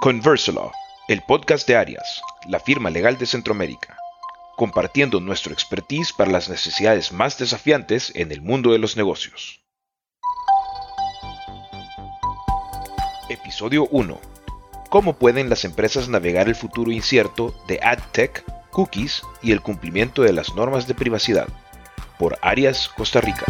Conversalaw, el podcast de Arias, la firma legal de Centroamérica, compartiendo nuestro expertise para las necesidades más desafiantes en el mundo de los negocios. Episodio 1. ¿Cómo pueden las empresas navegar el futuro incierto de AdTech, cookies y el cumplimiento de las normas de privacidad? Por Arias, Costa Rica.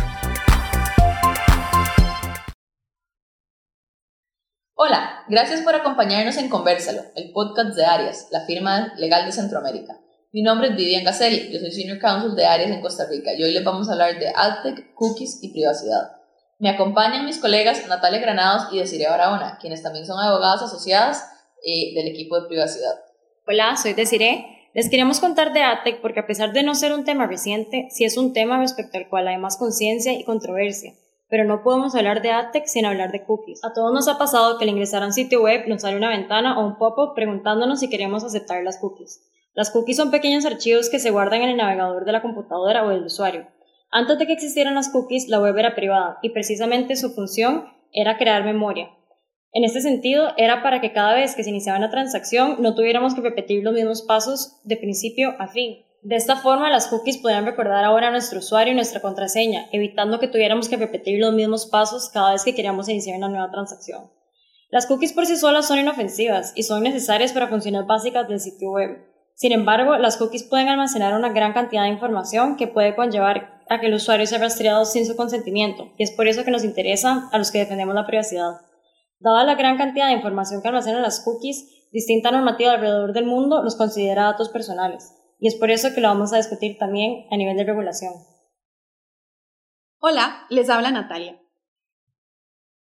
Gracias por acompañarnos en Conversalo, el podcast de Arias, la firma legal de Centroamérica. Mi nombre es Vivian Gacelli, yo soy Senior Counsel de Arias en Costa Rica y hoy les vamos a hablar de AdTech, cookies y privacidad. Me acompañan mis colegas Natalia Granados y Desiree Barahona, quienes también son abogadas asociadas eh, del equipo de privacidad. Hola, soy Desiree. Les queremos contar de AdTech porque a pesar de no ser un tema reciente, sí es un tema respecto al cual hay más conciencia y controversia pero no podemos hablar de AdTech sin hablar de cookies. A todos nos ha pasado que al ingresar a un sitio web nos sale una ventana o un pop-up preguntándonos si queremos aceptar las cookies. Las cookies son pequeños archivos que se guardan en el navegador de la computadora o del usuario. Antes de que existieran las cookies, la web era privada y precisamente su función era crear memoria. En este sentido, era para que cada vez que se iniciaba una transacción no tuviéramos que repetir los mismos pasos de principio a fin. De esta forma, las cookies podrían recordar ahora a nuestro usuario y nuestra contraseña, evitando que tuviéramos que repetir los mismos pasos cada vez que queríamos iniciar una nueva transacción. Las cookies por sí solas son inofensivas y son necesarias para funciones básicas del sitio web. Sin embargo, las cookies pueden almacenar una gran cantidad de información que puede conllevar a que el usuario sea rastreado sin su consentimiento, y es por eso que nos interesa a los que defendemos la privacidad. Dada la gran cantidad de información que almacenan las cookies, distinta normativa alrededor del mundo los considera datos personales y es por eso que lo vamos a discutir también a nivel de regulación. Hola, les habla Natalia.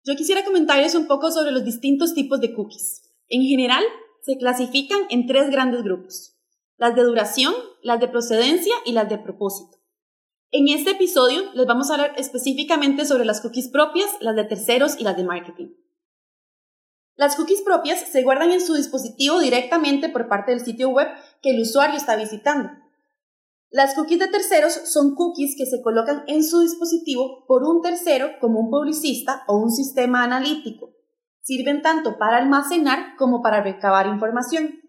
Yo quisiera comentarles un poco sobre los distintos tipos de cookies. En general, se clasifican en tres grandes grupos, las de duración, las de procedencia y las de propósito. En este episodio les vamos a hablar específicamente sobre las cookies propias, las de terceros y las de marketing. Las cookies propias se guardan en su dispositivo directamente por parte del sitio web que el usuario está visitando. Las cookies de terceros son cookies que se colocan en su dispositivo por un tercero como un publicista o un sistema analítico. Sirven tanto para almacenar como para recabar información.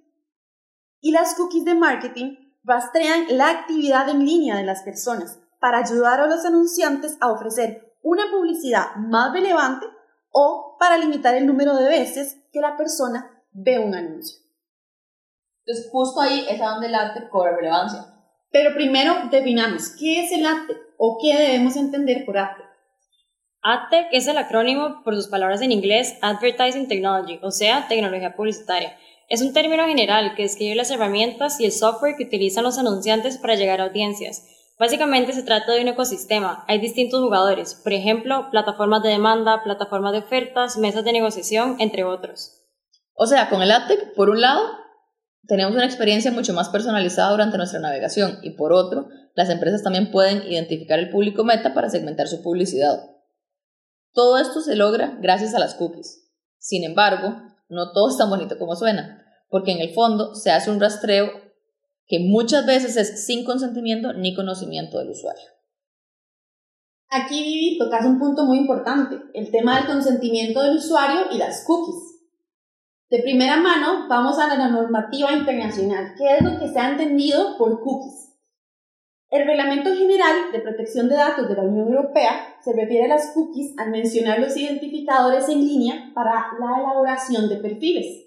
Y las cookies de marketing rastrean la actividad en línea de las personas para ayudar a los anunciantes a ofrecer una publicidad más relevante o para limitar el número de veces que la persona ve un anuncio. Entonces, justo ahí es a donde el arte cobra relevancia. Pero primero definamos qué es el arte o qué debemos entender por arte. AdTech es el acrónimo por sus palabras en inglés Advertising Technology, o sea, tecnología publicitaria. Es un término general que describe las herramientas y el software que utilizan los anunciantes para llegar a audiencias, Básicamente se trata de un ecosistema. Hay distintos jugadores, por ejemplo, plataformas de demanda, plataformas de ofertas, mesas de negociación, entre otros. O sea, con el AdTech, por un lado, tenemos una experiencia mucho más personalizada durante nuestra navegación y por otro, las empresas también pueden identificar el público meta para segmentar su publicidad. Todo esto se logra gracias a las cookies. Sin embargo, no todo es tan bonito como suena, porque en el fondo se hace un rastreo que muchas veces es sin consentimiento ni conocimiento del usuario. Aquí, Vivi, tocas un punto muy importante, el tema del consentimiento del usuario y las cookies. De primera mano, vamos a la normativa internacional. ¿Qué es lo que se ha entendido por cookies? El Reglamento General de Protección de Datos de la Unión Europea se refiere a las cookies al mencionar los identificadores en línea para la elaboración de perfiles.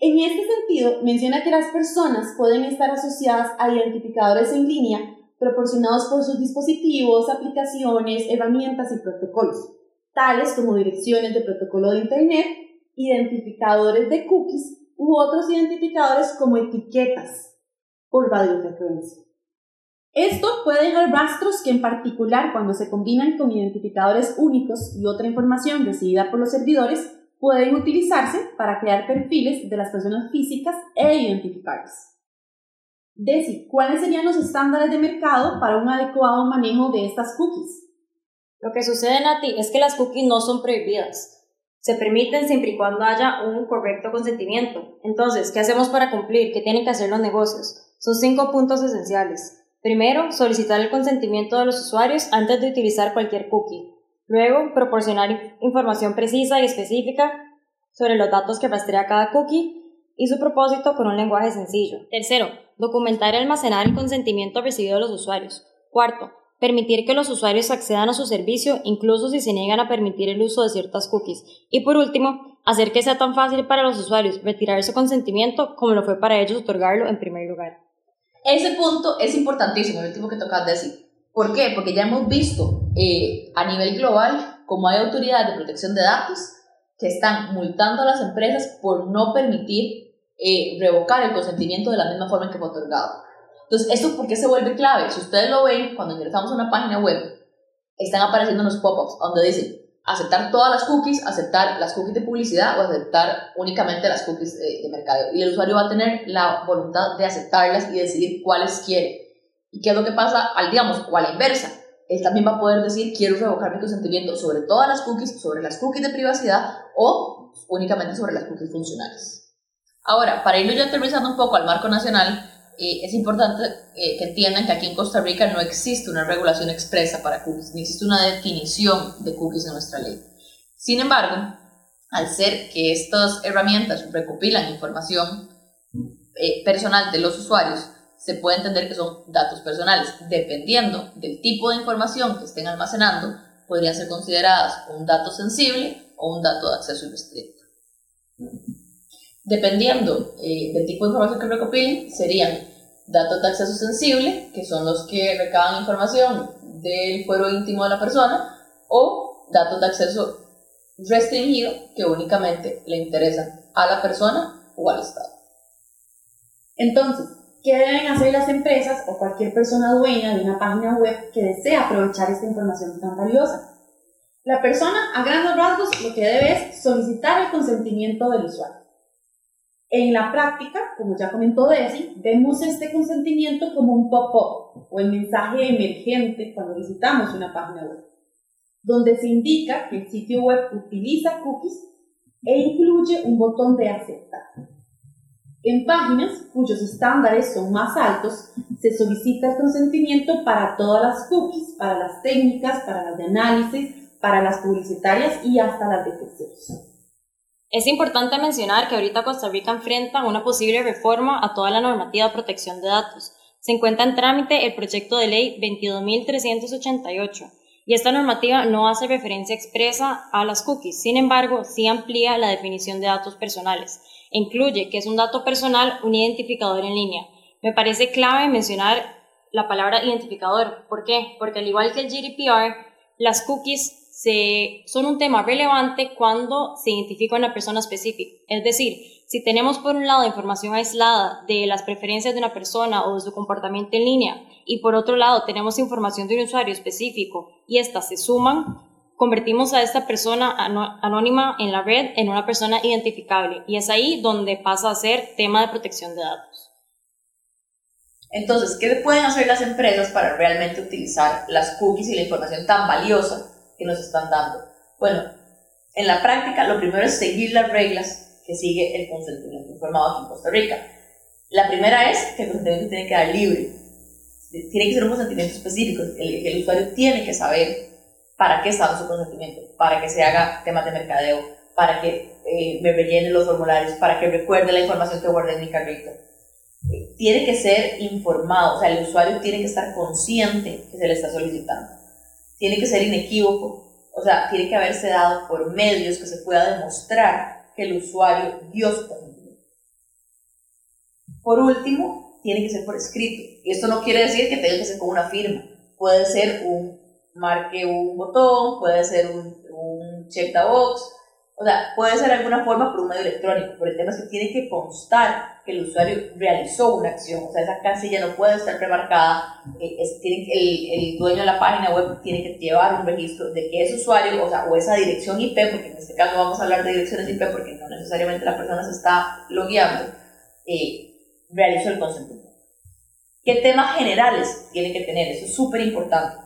En este sentido, menciona que las personas pueden estar asociadas a identificadores en línea proporcionados por sus dispositivos, aplicaciones, herramientas y protocolos, tales como direcciones de protocolo de Internet, identificadores de cookies u otros identificadores como etiquetas por radiofrecuencia. Esto puede dejar rastros que en particular cuando se combinan con identificadores únicos y otra información recibida por los servidores pueden utilizarse para crear perfiles de las personas físicas e identificarlas. Desi, ¿cuáles serían los estándares de mercado para un adecuado manejo de estas cookies? Lo que sucede, Nati, es que las cookies no son prohibidas. Se permiten siempre y cuando haya un correcto consentimiento. Entonces, ¿qué hacemos para cumplir? ¿Qué tienen que hacer los negocios? Son cinco puntos esenciales. Primero, solicitar el consentimiento de los usuarios antes de utilizar cualquier cookie. Luego, proporcionar información precisa y específica sobre los datos que rastrea cada cookie y su propósito con un lenguaje sencillo. Tercero, documentar y almacenar el consentimiento recibido de los usuarios. Cuarto, permitir que los usuarios accedan a su servicio incluso si se niegan a permitir el uso de ciertas cookies. Y por último, hacer que sea tan fácil para los usuarios retirar su consentimiento como lo fue para ellos otorgarlo en primer lugar. Ese punto es importantísimo, el último que tocas decir. ¿Por qué? Porque ya hemos visto eh, a nivel global cómo hay autoridades de protección de datos que están multando a las empresas por no permitir eh, revocar el consentimiento de la misma forma en que fue otorgado. Entonces, ¿esto por qué se vuelve clave? Si ustedes lo ven, cuando ingresamos a una página web, están apareciendo los pop-ups donde dicen aceptar todas las cookies, aceptar las cookies de publicidad o aceptar únicamente las cookies de, mercadeo. Y el usuario va a tener la voluntad de aceptarlas y decidir cuáles quiere. ¿Y qué es lo que pasa al, digamos, o a la inversa? Él también va a poder decir, quiero revocar mi consentimiento sobre todas las cookies, sobre las cookies de privacidad o únicamente sobre las cookies funcionales. Ahora, para irlo ya aterrizando un poco al marco nacional, eh, es importante eh, que entiendan que aquí en Costa Rica no existe una regulación expresa para cookies, ni existe una definición de cookies en nuestra ley. Sin embargo, al ser que estas herramientas recopilan información eh, personal de los usuarios, se puede entender que son datos personales. Dependiendo del tipo de información que estén almacenando, podrían ser consideradas un dato sensible o un dato de acceso irrestricto. Dependiendo del tipo de información que recopilen, serían datos de acceso sensible, que son los que recaban información del fuero íntimo de la persona, o datos de acceso restringido, que únicamente le interesan a la persona o al Estado. Entonces, ¿qué deben hacer las empresas o cualquier persona dueña de una página web que desea aprovechar esta información tan valiosa? La persona, a grandes rasgos, lo que debe es solicitar el consentimiento del usuario. En la práctica, como ya comentó Desi, vemos este consentimiento como un pop-up o el mensaje emergente cuando visitamos una página web, donde se indica que el sitio web utiliza cookies e incluye un botón de aceptar. En páginas cuyos estándares son más altos, se solicita el consentimiento para todas las cookies, para las técnicas, para las de análisis, para las publicitarias y hasta las de terceros. Es importante mencionar que ahorita Costa Rica enfrenta una posible reforma a toda la normativa de protección de datos. Se encuentra en trámite el proyecto de ley 22.388 y esta normativa no hace referencia expresa a las cookies, sin embargo, sí amplía la definición de datos personales incluye que es un dato personal un identificador en línea. Me parece clave mencionar la palabra identificador. ¿Por qué? Porque al igual que el GDPR, las cookies son un tema relevante cuando se identifica una persona específica. Es decir, si tenemos por un lado información aislada de las preferencias de una persona o de su comportamiento en línea y por otro lado tenemos información de un usuario específico y estas se suman, convertimos a esta persona anónima en la red en una persona identificable y es ahí donde pasa a ser tema de protección de datos. Entonces, ¿qué pueden hacer las empresas para realmente utilizar las cookies y la información tan valiosa que nos están dando. Bueno, en la práctica lo primero es seguir las reglas que sigue el consentimiento informado aquí en Costa Rica. La primera es que el consentimiento tiene que dar libre. Tiene que ser un consentimiento específico. El, el usuario tiene que saber para qué dando su consentimiento, para que se haga temas de mercadeo, para que eh, me rellene los formularios, para que recuerde la información que guardé en mi carrito. Tiene que ser informado, o sea, el usuario tiene que estar consciente que se le está solicitando tiene que ser inequívoco, o sea, tiene que haberse dado por medios que se pueda demostrar que el usuario dio su consentimiento. Por último, tiene que ser por escrito. Y esto no quiere decir que tenga que ser con una firma. Puede ser un marque un botón, puede ser un, un check the box, o sea, puede ser de alguna forma por un medio electrónico, pero el tema es que tiene que constar que el usuario realizó una acción, o sea, esa casilla no puede estar remarcada, eh, el, el, dueño de la página web tiene que llevar un registro de que ese usuario, o sea, o esa dirección IP, porque en este caso vamos a hablar de direcciones IP porque no necesariamente la persona se está logueando, eh, realizó el consentimiento. ¿Qué temas generales tiene que tener? Eso es súper importante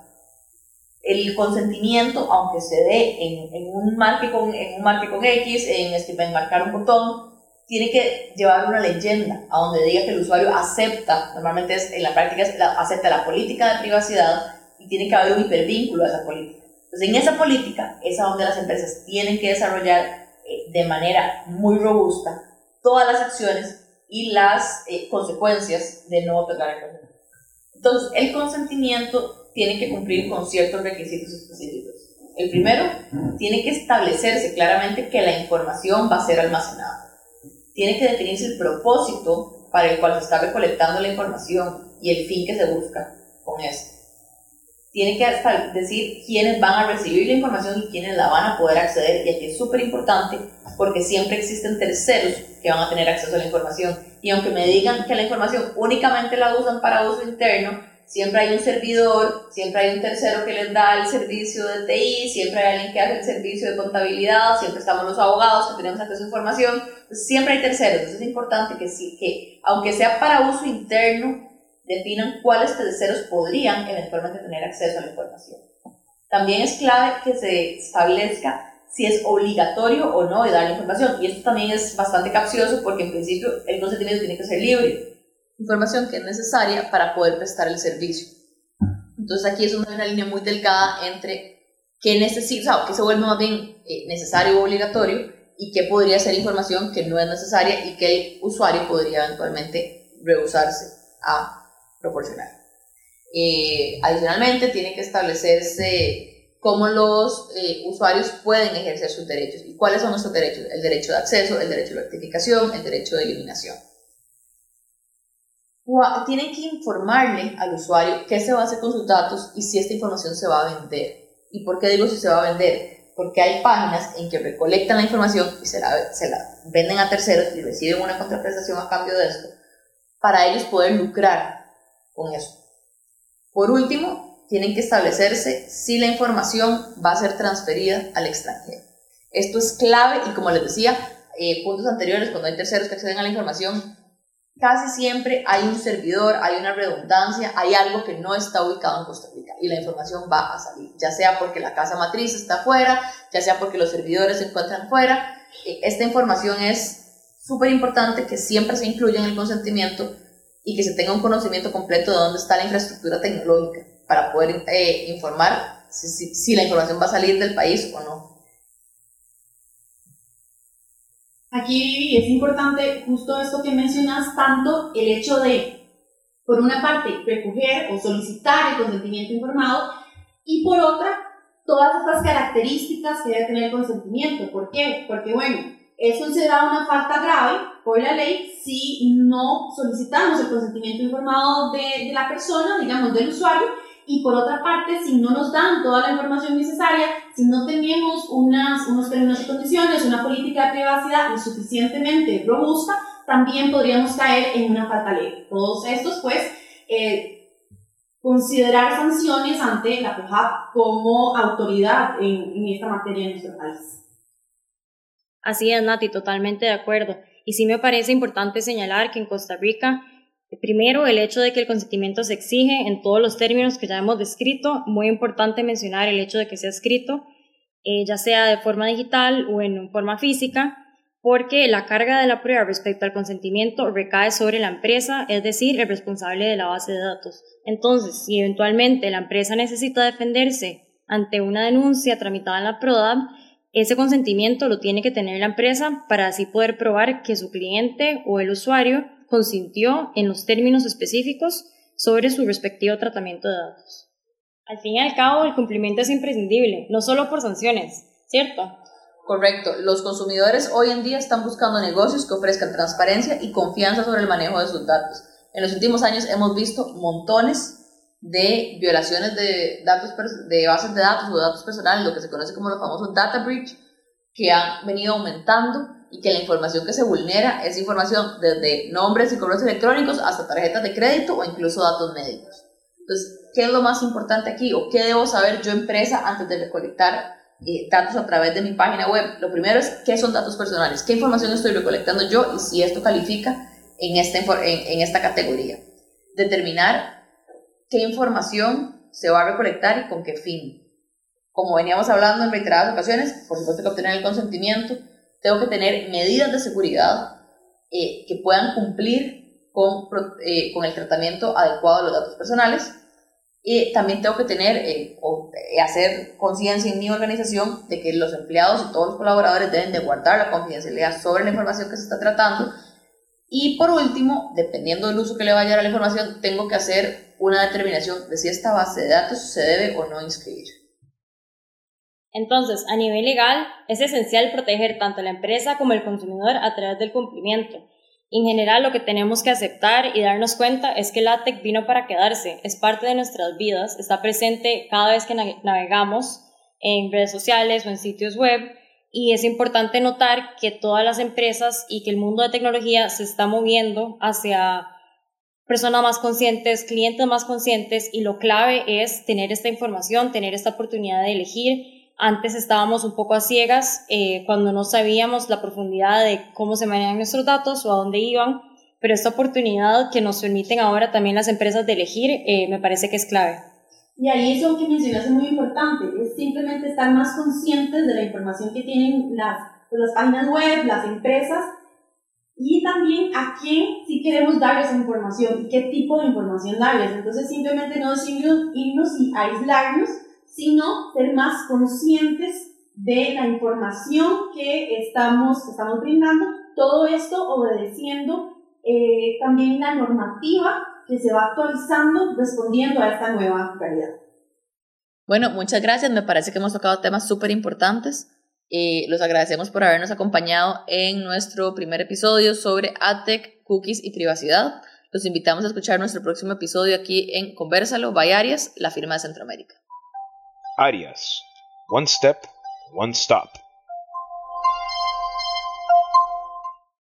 el consentimiento, aunque se dé en, en, un, marque con, en un marque con X, en, este, marcar un botón, tiene que llevar una leyenda a donde diga que el usuario acepta, normalmente es, en la práctica es acepta la política de privacidad y tiene que haber un hipervínculo a esa política. Entonces, en esa política es a donde las empresas tienen que desarrollar eh, de manera muy robusta todas las acciones y las eh, consecuencias de no otorgar el consentimiento. Entonces, el consentimiento tiene que cumplir con ciertos requisitos específicos. El primero, tiene que establecerse claramente que la información va a ser almacenada. Tiene que definirse el propósito para el cual se está recolectando la información y el fin que se busca con esto. Tiene que decir quiénes van a recibir la información y quiénes la van a poder acceder. Y aquí es súper importante porque siempre existen terceros que van a tener acceso a la información. Y aunque me digan que la información únicamente la usan para uso interno, siempre hay un servidor, siempre hay un tercero que les da el servicio de TI, siempre hay alguien que hace el servicio de contabilidad, siempre estamos los abogados que tenemos acceso a información, siempre hay terceros. Entonces es importante que, sí, que aunque sea para uso interno, definan cuáles terceros podrían eventualmente tener acceso a la información. También es clave que se establezca si es obligatorio o no dar la información. Y esto también es bastante capcioso porque en principio el consentimiento tiene que ser libre. Información que es necesaria para poder prestar el servicio. Entonces aquí es una, línea muy delgada entre qué necesita, o qué se vuelve más bien eh, necesario o obligatorio y qué podría ser información que no es necesaria y que el usuario podría eventualmente rehusarse a proporcional. Eh, adicionalmente, tiene que establecerse cómo los eh, usuarios pueden ejercer sus derechos. ¿Y cuáles son esos derechos? El derecho de acceso, el derecho de rectificación, el derecho de eliminación. Tienen que informarle al usuario qué se va a hacer con sus datos y si esta información se va a vender. ¿Y por qué digo si se va a vender? Porque hay páginas en que recolectan la información y se la, se la venden a terceros y reciben una contraprestación a cambio de esto para ellos poder lucrar con eso. Por último, tienen que establecerse si la información va a ser transferida al extranjero. Esto es clave y como les decía, eh, puntos anteriores, cuando hay terceros que acceden a la información, casi siempre hay un servidor, hay una redundancia, hay algo que no está ubicado en Costa Rica y la información va a salir, ya sea porque la casa matriz está fuera, ya sea porque los servidores se encuentran fuera. Eh, esta información es súper importante que siempre se incluya en el consentimiento y que se tenga un conocimiento completo de dónde está la infraestructura tecnológica para poder eh, informar si, si, la información va a salir del país o no. Aquí es importante justo esto que mencionas, tanto el hecho de, por una parte, recoger o solicitar el consentimiento informado y por otra, todas estas características que debe tener el consentimiento. ¿Por qué? Porque, bueno, es considerada una falta grave por la ley si no solicitamos el consentimiento informado de, de, la persona, digamos, del usuario, y por otra parte, si no nos dan toda la información necesaria, si no tenemos unas, unos términos y condiciones, una política de privacidad lo suficientemente robusta, también podríamos caer en una falta ley. Todos estos, pues, eh, considerar sanciones ante la POJAP como autoridad en, en esta materia en nuestro país. Así es, Nati, totalmente de acuerdo. Y sí me parece importante señalar que en Costa Rica, primero, el hecho de que el consentimiento se exige en todos los términos que ya hemos descrito, muy importante mencionar el hecho de que sea escrito, eh, ya sea de forma digital o en forma física, porque la carga de la prueba respecto al consentimiento recae sobre la empresa, es decir, el responsable de la base de datos. Entonces, si eventualmente la empresa necesita defenderse ante una denuncia tramitada en la PRODAB, ese consentimiento lo tiene que tener la empresa para así poder probar que su cliente o el usuario consintió en los términos específicos sobre su respectivo tratamiento de datos. Al fin y al cabo, el cumplimiento es imprescindible, no solo por sanciones, ¿cierto? Correcto. Los consumidores hoy en día están buscando negocios que ofrezcan transparencia y confianza sobre el manejo de sus datos. En los últimos años hemos visto montones de violaciones de, datos, de bases de datos o datos personales, lo que se conoce como los famosos data breach, que han venido aumentando y que la información que se vulnera es información desde nombres y correos electrónicos hasta tarjetas de crédito o incluso datos médicos. Entonces, ¿qué es lo más importante aquí o qué debo saber yo empresa antes de recolectar eh, datos a través de mi página web? Lo primero es qué son datos personales, qué información estoy recolectando yo y si esto califica en esta, en, en esta categoría. Determinar qué información se va a recolectar y con qué fin. Como veníamos hablando en reiteradas ocasiones, por supuesto que obtener el consentimiento, tengo que tener medidas de seguridad eh, que puedan cumplir con, eh, con el tratamiento adecuado de los datos personales. Y también tengo que tener eh, o eh, hacer conciencia en mi organización de que los empleados y todos los colaboradores deben de guardar la confidencialidad sobre la información que se está tratando. Y por último, dependiendo del uso que le vaya a dar a la información, tengo que hacer una determinación de si esta base de datos se debe o no inscribir. Entonces, a nivel legal, es esencial proteger tanto a la empresa como al consumidor a través del cumplimiento. En general, lo que tenemos que aceptar y darnos cuenta es que la tech vino para quedarse, es parte de nuestras vidas, está presente cada vez que navegamos en redes sociales o en sitios web y es importante notar que todas las empresas y que el mundo de tecnología se está moviendo hacia personas más conscientes, clientes más conscientes y lo clave es tener esta información, tener esta oportunidad de elegir antes estábamos un poco a ciegas eh, cuando no sabíamos la profundidad de cómo se manejan nuestros datos o a dónde iban, pero esta oportunidad que nos permiten ahora también las empresas de elegir eh, me parece que es clave. Y ahí eso que mencionas es muy importante, es simplemente estar más conscientes de la información que tienen las, pues, las páginas web, las empresas, y también a quién si queremos darles información, qué tipo de información darles. Entonces simplemente no decirnos, irnos y aislarnos, sino ser más conscientes de la información que estamos, estamos brindando, todo esto obedeciendo eh, también la normativa que se va actualizando respondiendo a esta nueva realidad. Bueno, muchas gracias. Me parece que hemos tocado temas súper importantes. y los agradecemos por habernos acompañado en nuestro primer episodio sobre AdTech, cookies y privacidad. Los invitamos a escuchar nuestro próximo episodio aquí en Conversalo by Arias, la firma de Centroamérica. Arias. One step, one stop.